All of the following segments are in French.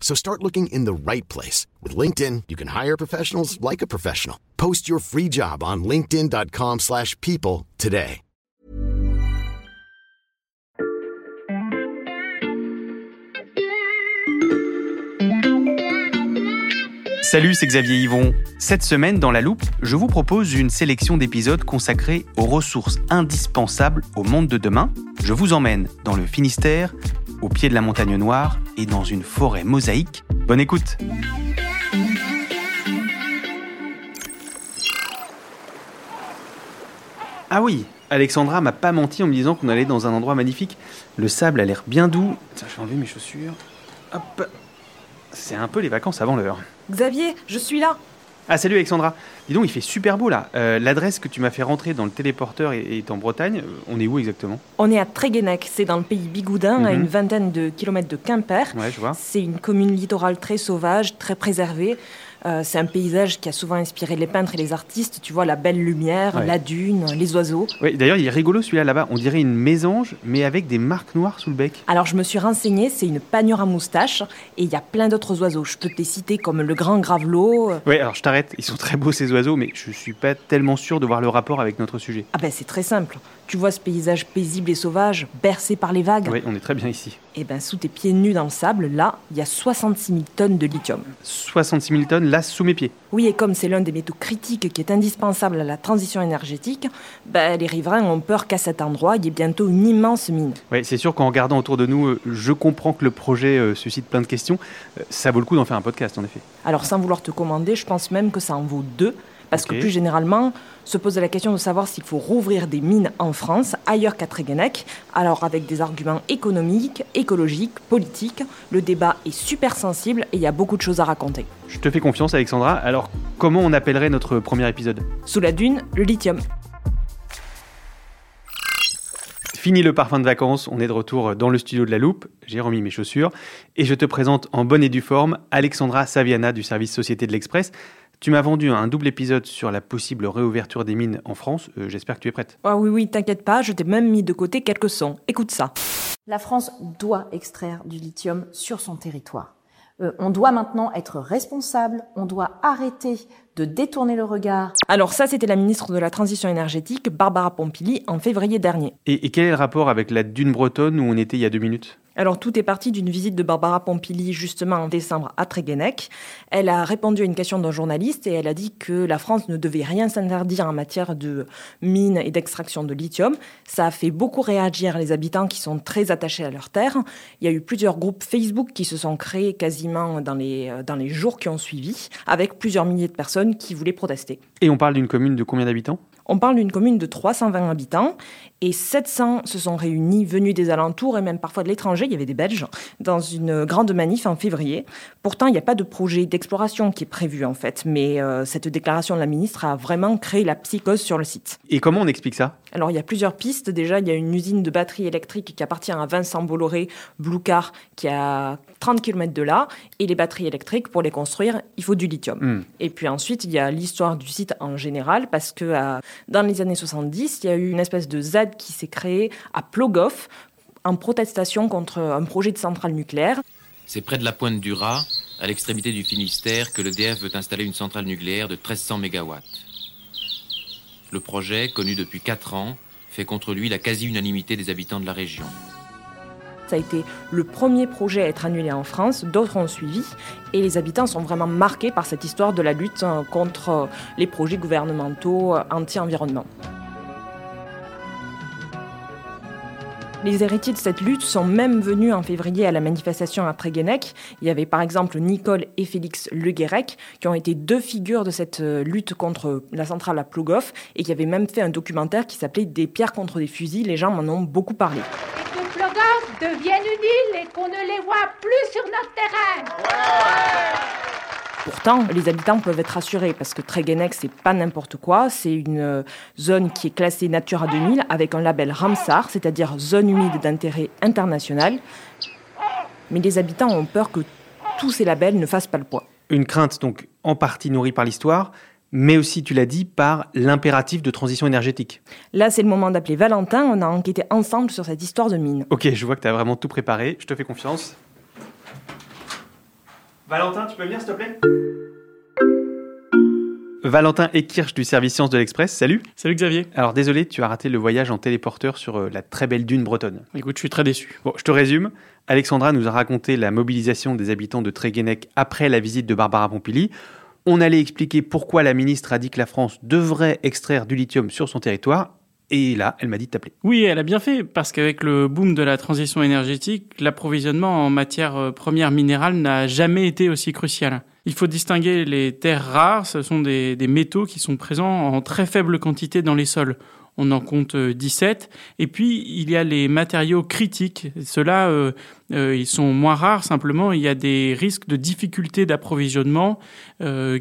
So start looking in the right place. With LinkedIn, you can hire professionals like a professional. Post your free job on linkedin.com slash people today. Salut, c'est Xavier Yvon. Cette semaine, dans La Loupe, je vous propose une sélection d'épisodes consacrés aux ressources indispensables au monde de demain. Je vous emmène dans le Finistère, au pied de la montagne noire et dans une forêt mosaïque. Bonne écoute Ah oui, Alexandra m'a pas menti en me disant qu'on allait dans un endroit magnifique. Le sable a l'air bien doux. Tiens, je vais enlever mes chaussures. Hop C'est un peu les vacances avant l'heure. Xavier, je suis là. Ah salut Alexandra. Dis donc, il fait super beau là. Euh, L'adresse que tu m'as fait rentrer dans le téléporteur est, est en Bretagne. Euh, On est où exactement? On est à Tréguenec, c'est dans le pays bigoudin, à Mhm. une vingtaine de kilomètres de Quimper. Ouais, je vois. C'est une commune littorale très sauvage, très préservée. Euh, c'est un paysage qui a souvent inspiré les peintres et les artistes. Tu vois la belle lumière, Ouais. la dune, les oiseaux. Oui, d'ailleurs, il est rigolo celui-là là-bas. On dirait une mésange, mais avec des marques noires sous le bec. Alors je me suis renseignée, c'est une panure à moustache et il y a plein d'autres oiseaux. Je peux te les citer comme le grand gravelot. euh, Ouais, alors je t'arrête. Ils sont très beaux ces oiseaux, mais je suis pas tellement sûr de voir le rapport avec notre sujet. Ah ben c'est très simple. Tu vois ce paysage paisible et sauvage, bercé par les vagues. Oui, on est très bien ici. Et ben sous tes pieds nus dans le sable, là, il y a 66 000 tonnes de lithium. 66 000 tonnes là sous mes pieds. Oui, et comme c'est l'un des métaux critiques qui est indispensable à la transition énergétique, ben, les riverains ont peur qu'à cet endroit, il y ait bientôt une immense mine. Ouais, c'est sûr qu'en regardant autour de nous, euh, je comprends que le projet euh, suscite plein de questions. Euh, ça vaut le coup d'en faire un podcast, en effet. Alors sans vouloir te commander, je pense même que ça en vaut deux, parce que plus généralement, se pose la question de savoir s'il faut rouvrir des mines en France, ailleurs qu'à Tréguenec, alors avec des arguments économiques, écologiques, politiques. Le débat est super sensible et il y a beaucoup de choses à raconter. Je te fais confiance, Alexandra. Alors, comment on appellerait notre premier épisode? Sous la dune, le lithium. Fini le parfum de vacances, on est de retour dans le studio de la Loupe. J'ai remis mes chaussures et je te présente en bonne et due forme Alexandra Saviana du service Société de l'Express. Tu m'as vendu un double épisode sur la possible réouverture des mines en France. Euh, J'espère que tu es prête. Ah oui, oui, t'inquiète pas, je t'ai même mis de côté quelques sons. Écoute ça. La France doit extraire du lithium sur son territoire. Euh, on doit maintenant être responsable, on doit arrêter de détourner le regard. Alors ça, c'était la ministre de la Transition énergétique, Barbara Pompili, en février dernier. Et, et quel est le rapport avec la dune bretonne où on était il y a deux minutes? Alors tout est parti d'une visite de Barbara Pompili justement en décembre à Tréguenec. Elle a répondu à une question d'un journaliste et elle a dit que la France ne devait rien s'interdire en matière de mines et d'extraction de lithium. Ça a fait beaucoup réagir les habitants qui sont très attachés à leur terre. Il y a eu plusieurs groupes Facebook qui se sont créés quasiment dans les, dans les jours qui ont suivi, avec plusieurs milliers de personnes qui voulaient protester. Et on parle d'une commune de combien d'habitants? On parle d'une commune de 320 habitants et 700 se sont réunis, venus des alentours et même parfois de l'étranger, il y avait des Belges, dans une grande manif en février. Pourtant, il n'y a pas de projet d'exploration qui est prévu en fait, mais euh, cette déclaration de la ministre a vraiment créé la psychose sur le site. Et comment on explique ça? Alors, il y a plusieurs pistes. Déjà, il y a une usine de batteries électriques qui appartient à Vincent Bolloré, Blue Car, qui est à 30 km de là. Et les batteries électriques, pour les construire, il faut du lithium. Hmm. Et puis ensuite, il y a l'histoire du site en général, parce que euh, dans les années 70, il y a eu une espèce de ZAD qui s'est créée à Plogoff en protestation contre un projet de centrale nucléaire. C'est près de la pointe du Raz, à l'extrémité du Finistère, que l'EDF veut installer une centrale nucléaire de 1300 MW. Le projet, connu depuis 4 ans, fait contre lui la quasi-unanimité des habitants de la région. Ça a été le premier projet à être annulé en France, d'autres ont suivi, et les habitants sont vraiment marqués par cette histoire de la lutte euh, contre euh, les projets gouvernementaux euh, anti-environnement. Les héritiers de cette lutte sont même venus en février à la manifestation à Tréguenec. Il y avait par exemple Nicole et Félix Le Guérec, qui ont été deux figures de cette lutte contre la centrale à Plogoff et qui avaient même fait un documentaire qui s'appelait Des pierres contre des fusils. Les gens m'en ont beaucoup parlé deviennent une île et qu'on ne les voit plus sur notre terrain. Pourtant, les habitants peuvent être rassurés parce que Tréguenec, c'est pas n'importe quoi. C'est une euh, zone qui est classée Natura 2000 avec un label Ramsar, c'est-à-dire zone humide d'intérêt international. Mais les habitants ont peur que tous ces labels ne fassent pas le poids. Une crainte donc en partie nourrie par l'histoire, mais aussi, tu l'as dit, par l'impératif de transition énergétique. Là, c'est le moment d'appeler Valentin. On a enquêté ensemble sur cette histoire de mine. Ok, je vois que tu as vraiment tout préparé. Je te fais confiance. Valentin, tu peux venir, s'il te plaît? Valentin Ekirch du service Sciences de l'Express, salut Salut Xavier Alors désolé, tu as raté le voyage en téléporteur sur euh, la très belle dune bretonne. Écoute, je suis très déçu. Bon, je te résume. Alexandra nous a raconté la mobilisation des habitants de Tréguenec après la visite de Barbara Pompili. On allait expliquer pourquoi la ministre a dit que la France devrait extraire du lithium sur son territoire. Et là, elle m'a dit de t'appeler. Oui, elle a bien fait, parce qu'avec le boom de la transition énergétique, l'approvisionnement en matières euh, premières minérales n'a jamais été aussi crucial. Il faut distinguer les terres rares, ce sont des, des métaux qui sont présents en très faible quantité dans les sols on en compte 17. Euh, Et puis, il y a les matériaux critiques. Ceux-là, euh, euh, ils sont moins rares, simplement, il y a des risques de difficultés d'approvisionnement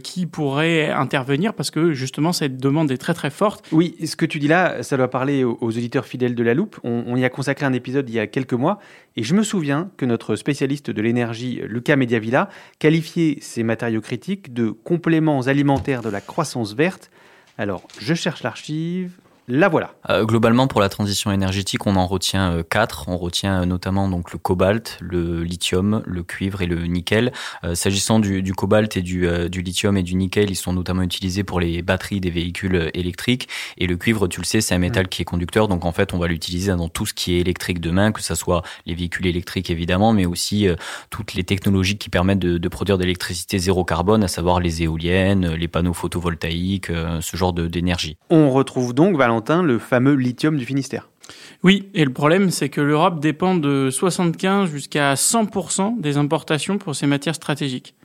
qui pourraient intervenir parce que, justement, cette demande est très, très forte. Oui, ce que tu dis là, ça doit parler aux, auditeurs fidèles de la loupe. On, on, y a consacré un épisode il y a quelques mois. Et je me souviens que notre spécialiste de l'énergie, Lucas Mediavilla, qualifiait ces matériaux critiques de compléments alimentaires de la croissance verte. Alors, je cherche l'archive. La voilà. Euh, globalement, pour la transition énergétique, on en retient euh, quatre. On retient euh, notamment donc le cobalt, le lithium, le cuivre et le nickel. S'agissant du, du, cobalt et du, du, lithium et du nickel, ils sont notamment utilisés pour les batteries des véhicules électriques. Et le cuivre, tu le sais, c'est un métal qui est conducteur. Donc en fait, on va l'utiliser dans tout ce qui est électrique demain, que ce soit les véhicules électriques évidemment, mais aussi toutes les technologies qui permettent de, de produire de l'électricité zéro carbone, à savoir les éoliennes, les panneaux photovoltaïques, ce genre d'énergie. On retrouve donc Valentin le fameux lithium du Finistère. Oui, et le problème, c'est que l'Europe dépend de 75 jusqu'à 100% des importations pour ces matières stratégiques.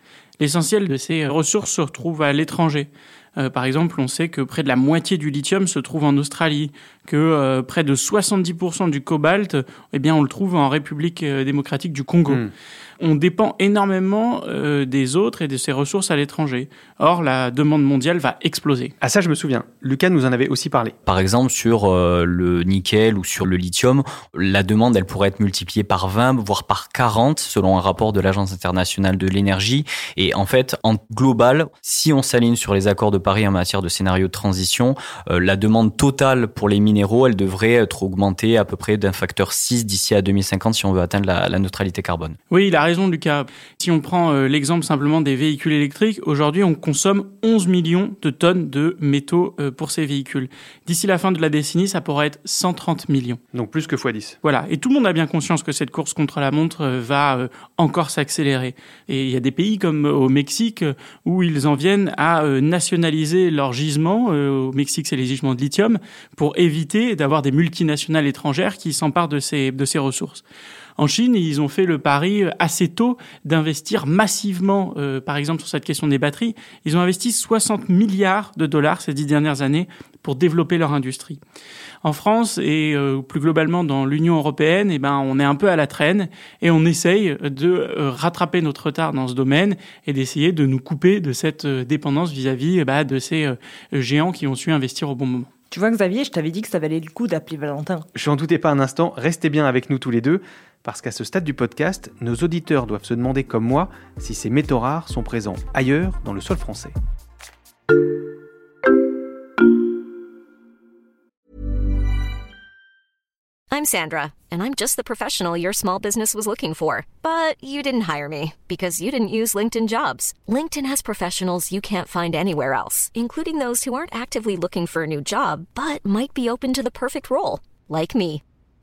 L'essentiel de ces ressources se retrouve à l'étranger. Euh, par exemple, on sait que près de la moitié du lithium se trouve en Australie, que euh, près de 70% du cobalt, eh bien, on le trouve en République euh, démocratique du Congo. Hmm on dépend énormément euh, des autres et de ses ressources à l'étranger. Or, la demande mondiale va exploser. Ah ça, je me souviens. Lucas nous en avait aussi parlé. Par exemple, sur euh, le nickel ou sur le lithium, la demande, elle pourrait être multipliée par 20, voire par 40, selon un rapport de l'Agence internationale de l'énergie. Et en fait, en global, si on s'aligne sur les accords de Paris en matière de scénario de transition, euh, la demande totale pour les minéraux, elle devrait être augmentée à peu près d'un facteur 6 d'ici à 2050 si on veut atteindre la, la neutralité carbone. Oui, il a raison, Lucas. Si on prend euh, l'exemple simplement des véhicules électriques, aujourd'hui, on consomme 11 millions de tonnes de métaux euh, pour ces véhicules. D'ici la fin de la décennie, ça pourrait être 130 millions. Donc plus que x10. Voilà. Et tout le monde a bien conscience que cette course contre la montre euh, va encore s'accélérer. Et il y a des pays comme au Mexique où ils en viennent à nationaliser leurs gisements. Au Mexique, c'est les gisements de lithium pour éviter d'avoir des multinationales étrangères qui s'emparent de ces, de ces ressources. En Chine, ils ont fait le pari euh, assez tôt d'investir massivement, euh, par exemple sur cette question des batteries. Ils ont investi 60 milliards de dollars ces dix dernières années pour développer leur industrie. En France et euh, plus globalement dans l'Union européenne, eh ben, on est un peu à la traîne et on essaye de rattraper notre retard dans ce domaine et d'essayer de nous couper de cette dépendance vis-à-vis eh ben, de ces géants qui ont su investir au bon moment. Tu vois, Xavier, je t'avais dit que ça valait le coup d'appeler Valentin. Je n'en doutais pas un instant. Restez bien avec nous tous les deux parce qu'à ce stade du podcast, nos auditeurs doivent se demander comme moi si ces métaux rares sont présents ailleurs dans le sol français. I'm Sandra, and I'm just the professional your small business was looking for. But you didn't hire me because you didn't use LinkedIn jobs. LinkedIn has professionals you can't find anywhere else, including those who aren't actively looking for a new job but might be open to the perfect role, like me.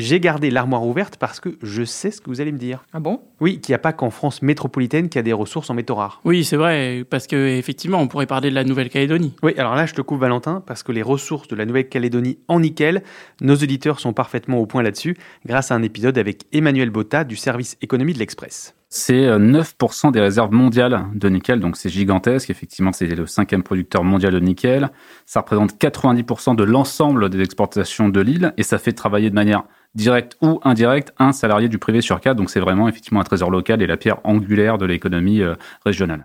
J'ai gardé l'armoire ouverte parce que je sais ce que vous allez me dire. Ah bon? Oui, qu'il n'y a pas qu'en France métropolitaine qu'il y a des ressources en métaux rares. Oui, c'est vrai, parce que effectivement, on pourrait parler de la Nouvelle-Calédonie. Oui, alors là, je te coupe Valentin, parce que les ressources de la Nouvelle-Calédonie en nickel, nos auditeurs sont parfaitement au point là-dessus, grâce à un épisode avec Emmanuel Botta du service économie de l'Express. C'est euh, 9% des réserves mondiales de nickel, donc c'est gigantesque. Effectivement, c'est le cinquième producteur mondial de nickel. Ça représente 90% de l'ensemble des exportations de l'île et ça fait travailler de manière directe ou indirecte un salarié du privé sur quatre. Donc c'est vraiment effectivement un trésor local et la pierre angulaire de l'économie euh, régionale.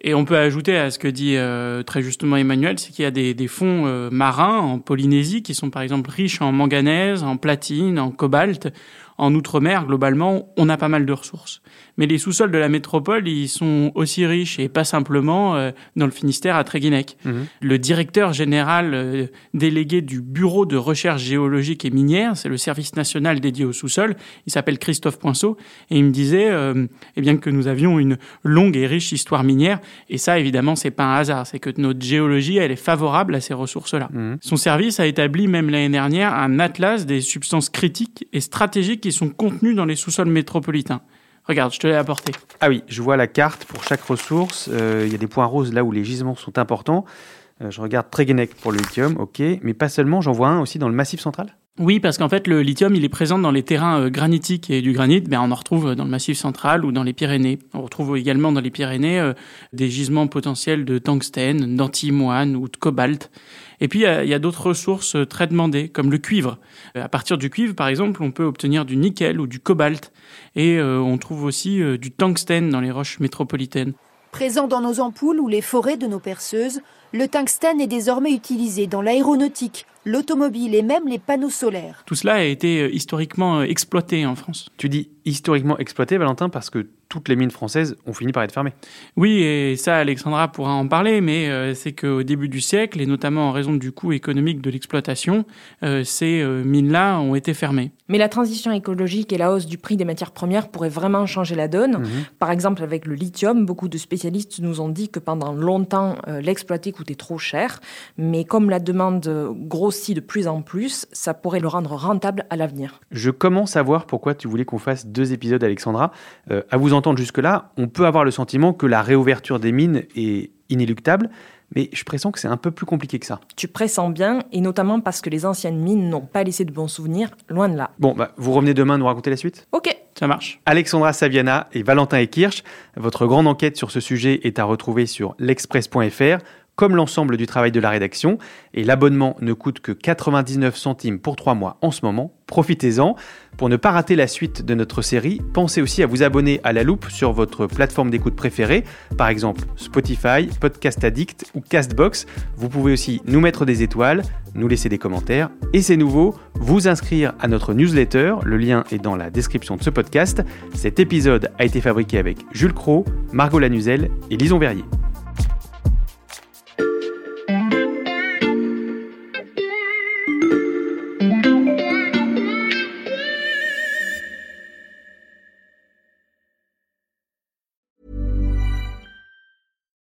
Et on peut ajouter à ce que dit euh, très justement Emmanuel, c'est qu'il y a des, des fonds euh, marins en Polynésie qui sont par exemple riches en manganèse, en platine, en cobalt. En outre-mer, globalement, on a pas mal de ressources. Mais les sous-sols de la métropole, ils sont aussi riches et pas simplement euh, dans le Finistère à Tréguinec. Mhm. Le directeur général euh, délégué du Bureau de recherche géologique et minière, c'est le service national dédié au sous-sol, il s'appelle Christophe Poinceau, et il me disait euh, eh bien que nous avions une longue et riche histoire minière, et ça évidemment c'est pas un hasard, c'est que notre géologie elle est favorable à ces ressources-là. Mhm. Son service a établi même l'année dernière un atlas des substances critiques et stratégiques qui sont contenues dans les sous-sols métropolitains. Regarde, je te l'ai apporté. Ah oui, je vois la carte pour chaque ressource. Euh, Il y a des points roses là où les gisements sont importants. Euh, je regarde Tréguenec pour le lithium, ok. Mais pas seulement, j'en vois un aussi dans le massif central. Oui, parce qu'en fait, le lithium, il est présent dans les terrains euh, granitiques et du granit, ben, on en retrouve dans le Massif central ou dans les Pyrénées. On retrouve également dans les Pyrénées euh, des gisements potentiels de tungstène, d'antimoine ou de cobalt. Et puis, il y a, d'autres ressources euh, très demandées, comme le cuivre. Euh, À partir du cuivre, par exemple, on peut obtenir du nickel ou du cobalt. Et euh, on trouve aussi euh, du tungstène dans les roches métropolitaines. Présent dans nos ampoules ou les forêts de nos perceuses, le tungstène est désormais utilisé dans l'aéronautique, l'automobile et même les panneaux solaires. Tout cela a été euh, historiquement euh, exploité en France. Tu dis historiquement exploité, Valentin, parce que toutes les mines françaises ont fini par être fermées. Oui, et ça, Alexandra pourra en parler, mais euh, c'est qu'au début du siècle, et notamment en raison du coût économique de l'exploitation, euh, ces euh, mines-là ont été fermées. Mais la transition écologique et la hausse du prix des matières premières pourraient vraiment changer la donne. Par exemple, avec le lithium, beaucoup de spécialistes nous ont dit que pendant longtemps, euh, l'exploiter coûtait trop cher. Mais comme la demande grossit de plus en plus, ça pourrait le rendre rentable à l'avenir. Je commence à voir pourquoi tu voulais qu'on fasse deux épisodes, Alexandra. Euh, à vous entendre jusque-là, on peut avoir le sentiment que la réouverture des mines est inéluctable, mais je pressens que c'est un peu plus compliqué que ça. Tu pressens bien, et notamment parce que les anciennes mines n'ont pas laissé de bons souvenirs, loin de là. Bon, bah, vous revenez demain nous raconter la suite? Ok, Ça marche. Alexandra Saviana et Valentin Ekirch, votre grande enquête sur ce sujet est à retrouver sur l'express.fr, comme l'ensemble du travail de la rédaction. Et l'abonnement ne coûte que 99 centimes pour 3 mois en ce moment. Profitez-en. Pour ne pas rater la suite de notre série, pensez aussi à vous abonner à La Loupe sur votre plateforme d'écoute préférée, par exemple Spotify, Podcast Addict ou Castbox. Vous pouvez aussi nous mettre des étoiles, nous laisser des commentaires et c'est nouveau, vous inscrire à notre newsletter. Le lien est dans la description de ce podcast. Cet épisode a été fabriqué avec Jules Cro, Margot Lanuzel et Lison Verrier.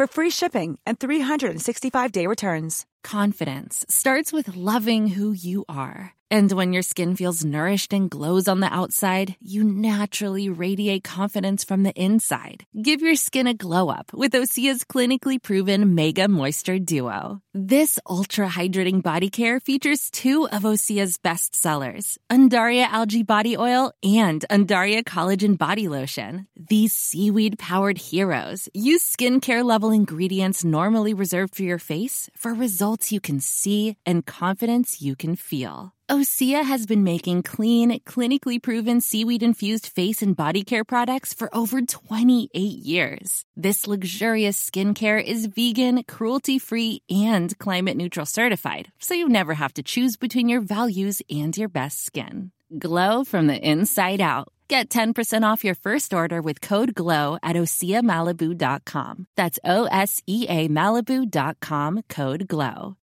for free shipping and 365-day returns. Confidence starts with loving who you are. And when your skin feels nourished and glows on the outside, you naturally radiate confidence from the inside. Give your skin a glow up with Osea's clinically proven Mega Moisture Duo. This ultra hydrating body care features two of Osea's best sellers, Undaria Algae Body Oil and Undaria Collagen Body Lotion. These seaweed powered heroes use skincare level powerful ingredients normally reserved for your face for results you can see and confidence you can feel. Osea has been making clean, clinically proven seaweed infused face and body care products for over 28 years. This luxurious skincare is vegan, cruelty free, and climate neutral certified, so you never have to choose between your values and your best skin. Glow from the inside out. Get 10% off your first order with code GLOW at OseaMalibu.com. That's O S E A Malibu.com code GLOW.